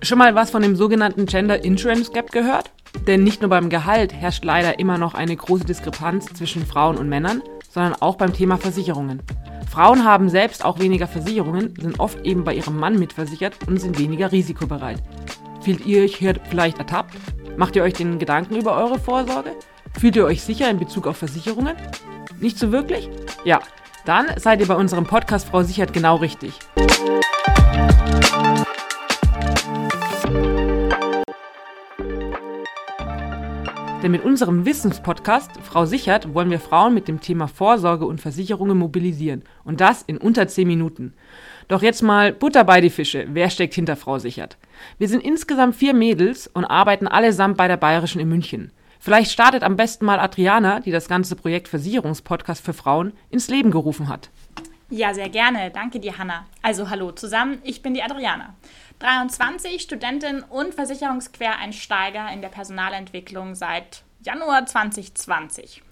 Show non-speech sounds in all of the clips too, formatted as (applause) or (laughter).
Schon mal was von dem sogenannten Gender Insurance Gap gehört? Denn nicht nur beim Gehalt herrscht leider immer noch eine große Diskrepanz zwischen Frauen und Männern, sondern auch beim Thema Versicherungen. Frauen haben selbst auch weniger Versicherungen, sind oft eben bei ihrem Mann mitversichert und sind weniger risikobereit. Fühlt ihr euch hier vielleicht ertappt? Macht ihr euch den Gedanken über eure Vorsorge? Fühlt ihr euch sicher in Bezug auf Versicherungen? Nicht so wirklich? Ja, dann seid ihr bei unserem Podcast Frau Sichert genau richtig. Denn mit unserem Wissenspodcast Frau Sichert wollen wir Frauen mit dem Thema Vorsorge und Versicherungen mobilisieren. Und das in unter 10 Minuten. Doch jetzt mal Butter bei die Fische. Wer steckt hinter Frau Sichert? Wir sind insgesamt vier Mädels und arbeiten allesamt bei der Bayerischen in München. Vielleicht startet am besten mal Adriana, die das ganze Projekt Versicherungspodcast für Frauen ins Leben gerufen hat. Ja, sehr gerne. Danke dir, Hanna. Also hallo zusammen, ich bin die Adriana. 23, Studentin und Versicherungsquereinsteiger in der Personalentwicklung seit Januar 2020.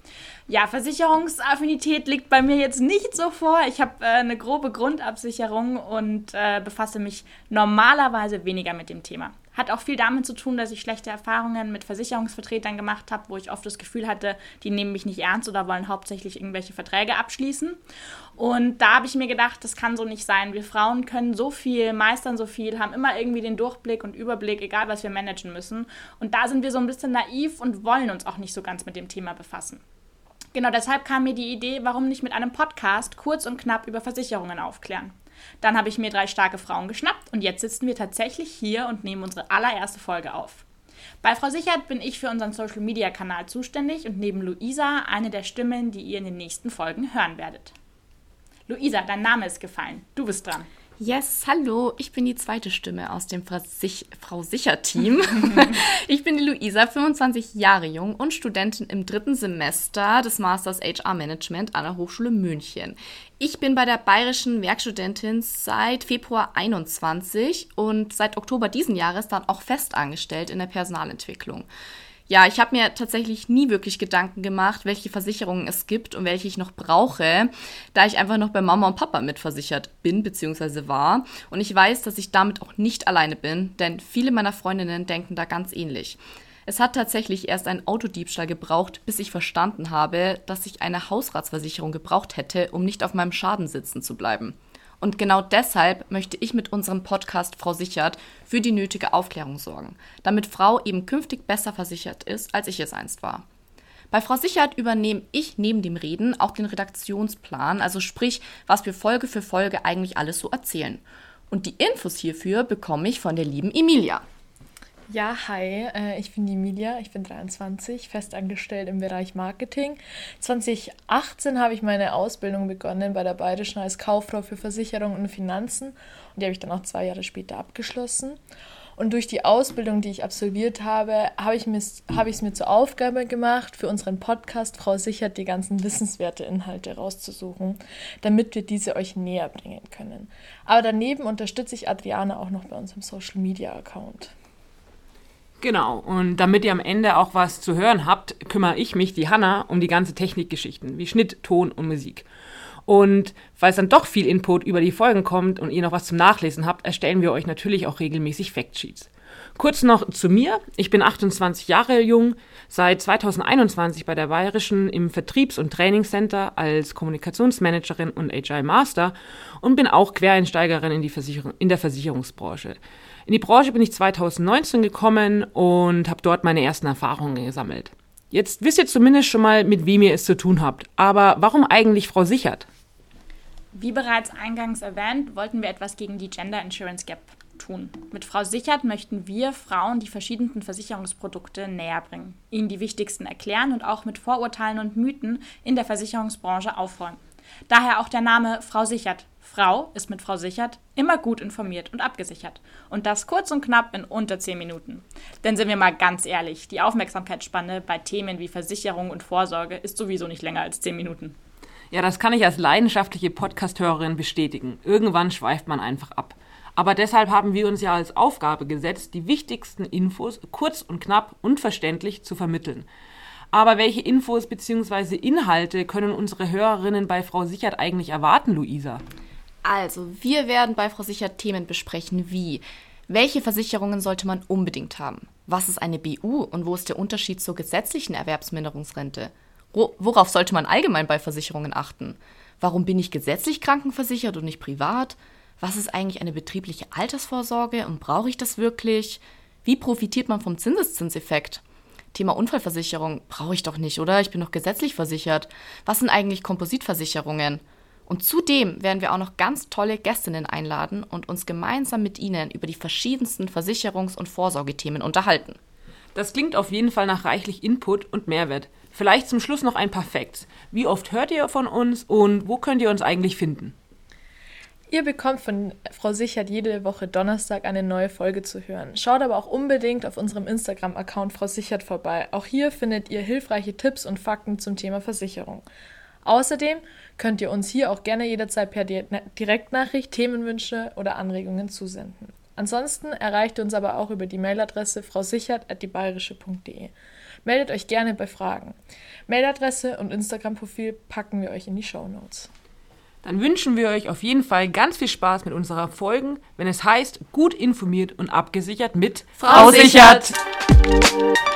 Ja, Versicherungsaffinität liegt bei mir jetzt nicht so vor. Ich habe äh, eine grobe Grundabsicherung und äh, befasse mich normalerweise weniger mit dem Thema. Hat auch viel damit zu tun, dass ich schlechte Erfahrungen mit Versicherungsvertretern gemacht habe, wo ich oft das Gefühl hatte, die nehmen mich nicht ernst oder wollen hauptsächlich irgendwelche Verträge abschließen. Und da habe ich mir gedacht, das kann so nicht sein. Wir Frauen können so viel, meistern so viel, haben immer irgendwie den Durchblick und Überblick, egal was wir managen müssen. Und da sind wir so ein bisschen naiv und wollen uns auch nicht so ganz mit dem Thema befassen. Genau deshalb kam mir die Idee, warum nicht mit einem Podcast kurz und knapp über Versicherungen aufklären. Dann habe ich mir drei starke Frauen geschnappt und jetzt sitzen wir tatsächlich hier und nehmen unsere allererste Folge auf. Bei Frau Sichert bin ich für unseren Social Media Kanal zuständig und neben Luisa eine der Stimmen, die ihr in den nächsten Folgen hören werdet. Luisa, dein Name ist gefallen. Du bist dran. Yes, hallo, ich bin die zweite Stimme aus dem Frau Sicher-Team. (laughs) ich bin die Luisa, 25 Jahre jung und Studentin im dritten Semester des Masters HR Management an der Hochschule München. Ich bin bei der Bayerischen Werkstudentin seit Februar 21 und seit Oktober diesen Jahres dann auch fest angestellt in der Personalentwicklung. Ja, ich habe mir tatsächlich nie wirklich Gedanken gemacht, welche Versicherungen es gibt und welche ich noch brauche, da ich einfach noch bei Mama und Papa mitversichert bin bzw. war. Und ich weiß, dass ich damit auch nicht alleine bin, denn viele meiner Freundinnen denken da ganz ähnlich. Es hat tatsächlich erst einen Autodiebstahl gebraucht, bis ich verstanden habe, dass ich eine Hausratsversicherung gebraucht hätte, um nicht auf meinem Schaden sitzen zu bleiben. Und genau deshalb möchte ich mit unserem Podcast Frau Sichert für die nötige Aufklärung sorgen, damit Frau eben künftig besser versichert ist, als ich es einst war. Bei Frau Sichert übernehme ich neben dem Reden auch den Redaktionsplan, also sprich, was wir Folge für Folge eigentlich alles so erzählen. Und die Infos hierfür bekomme ich von der lieben Emilia. Ja, hi, äh, ich bin die Emilia, ich bin 23, festangestellt im Bereich Marketing. 2018 habe ich meine Ausbildung begonnen bei der Bayerischen als Kauffrau für Versicherung und Finanzen und die habe ich dann auch zwei Jahre später abgeschlossen. Und durch die Ausbildung, die ich absolviert habe, habe ich es hab mir zur Aufgabe gemacht, für unseren Podcast Frau Sichert die ganzen wissenswerte Inhalte rauszusuchen, damit wir diese euch näher bringen können. Aber daneben unterstütze ich Adriana auch noch bei unserem Social Media Account. Genau, und damit ihr am Ende auch was zu hören habt, kümmere ich mich, die Hanna, um die ganze Technikgeschichten, wie Schnitt, Ton und Musik. Und es dann doch viel Input über die Folgen kommt und ihr noch was zum Nachlesen habt, erstellen wir euch natürlich auch regelmäßig Factsheets. Kurz noch zu mir. Ich bin 28 Jahre jung, seit 2021 bei der Bayerischen im Vertriebs- und Trainingscenter als Kommunikationsmanagerin und Agile Master und bin auch Quereinsteigerin in, die Versicherung, in der Versicherungsbranche. In die Branche bin ich 2019 gekommen und habe dort meine ersten Erfahrungen gesammelt. Jetzt wisst ihr zumindest schon mal, mit wem ihr es zu tun habt. Aber warum eigentlich Frau Sichert? Wie bereits eingangs erwähnt, wollten wir etwas gegen die Gender Insurance Gap tun. Mit Frau Sichert möchten wir Frauen die verschiedenen Versicherungsprodukte näher bringen, ihnen die wichtigsten erklären und auch mit Vorurteilen und Mythen in der Versicherungsbranche aufräumen. Daher auch der Name Frau Sichert. Frau ist mit Frau Sichert immer gut informiert und abgesichert. Und das kurz und knapp in unter 10 Minuten. Denn sind wir mal ganz ehrlich, die Aufmerksamkeitsspanne bei Themen wie Versicherung und Vorsorge ist sowieso nicht länger als 10 Minuten. Ja, das kann ich als leidenschaftliche Podcast-Hörerin bestätigen. Irgendwann schweift man einfach ab. Aber deshalb haben wir uns ja als Aufgabe gesetzt, die wichtigsten Infos kurz und knapp und verständlich zu vermitteln. Aber welche Infos bzw. Inhalte können unsere Hörerinnen bei Frau Sichert eigentlich erwarten, Luisa? Also, wir werden bei Frau Sichert Themen besprechen wie Welche Versicherungen sollte man unbedingt haben? Was ist eine BU und wo ist der Unterschied zur gesetzlichen Erwerbsminderungsrente? Worauf sollte man allgemein bei Versicherungen achten? Warum bin ich gesetzlich krankenversichert und nicht privat? Was ist eigentlich eine betriebliche Altersvorsorge und brauche ich das wirklich? Wie profitiert man vom Zinseszinseffekt? Thema Unfallversicherung brauche ich doch nicht, oder? Ich bin doch gesetzlich versichert. Was sind eigentlich Kompositversicherungen? Und zudem werden wir auch noch ganz tolle Gästinnen einladen und uns gemeinsam mit ihnen über die verschiedensten Versicherungs- und Vorsorgethemen unterhalten. Das klingt auf jeden Fall nach reichlich Input und Mehrwert. Vielleicht zum Schluss noch ein paar Facts. Wie oft hört ihr von uns und wo könnt ihr uns eigentlich finden? Ihr bekommt von Frau Sichert jede Woche Donnerstag eine neue Folge zu hören. Schaut aber auch unbedingt auf unserem Instagram-Account Frau Sichert vorbei. Auch hier findet ihr hilfreiche Tipps und Fakten zum Thema Versicherung. Außerdem könnt ihr uns hier auch gerne jederzeit per Direktnachricht Themenwünsche oder Anregungen zusenden. Ansonsten erreicht ihr uns aber auch über die Mailadresse frausichert.diebayerische.de. Meldet euch gerne bei Fragen. Mailadresse und Instagram-Profil packen wir euch in die Show Notes. Dann wünschen wir euch auf jeden Fall ganz viel Spaß mit unserer Folgen, wenn es heißt, gut informiert und abgesichert mit Frau Sichert. Sichert.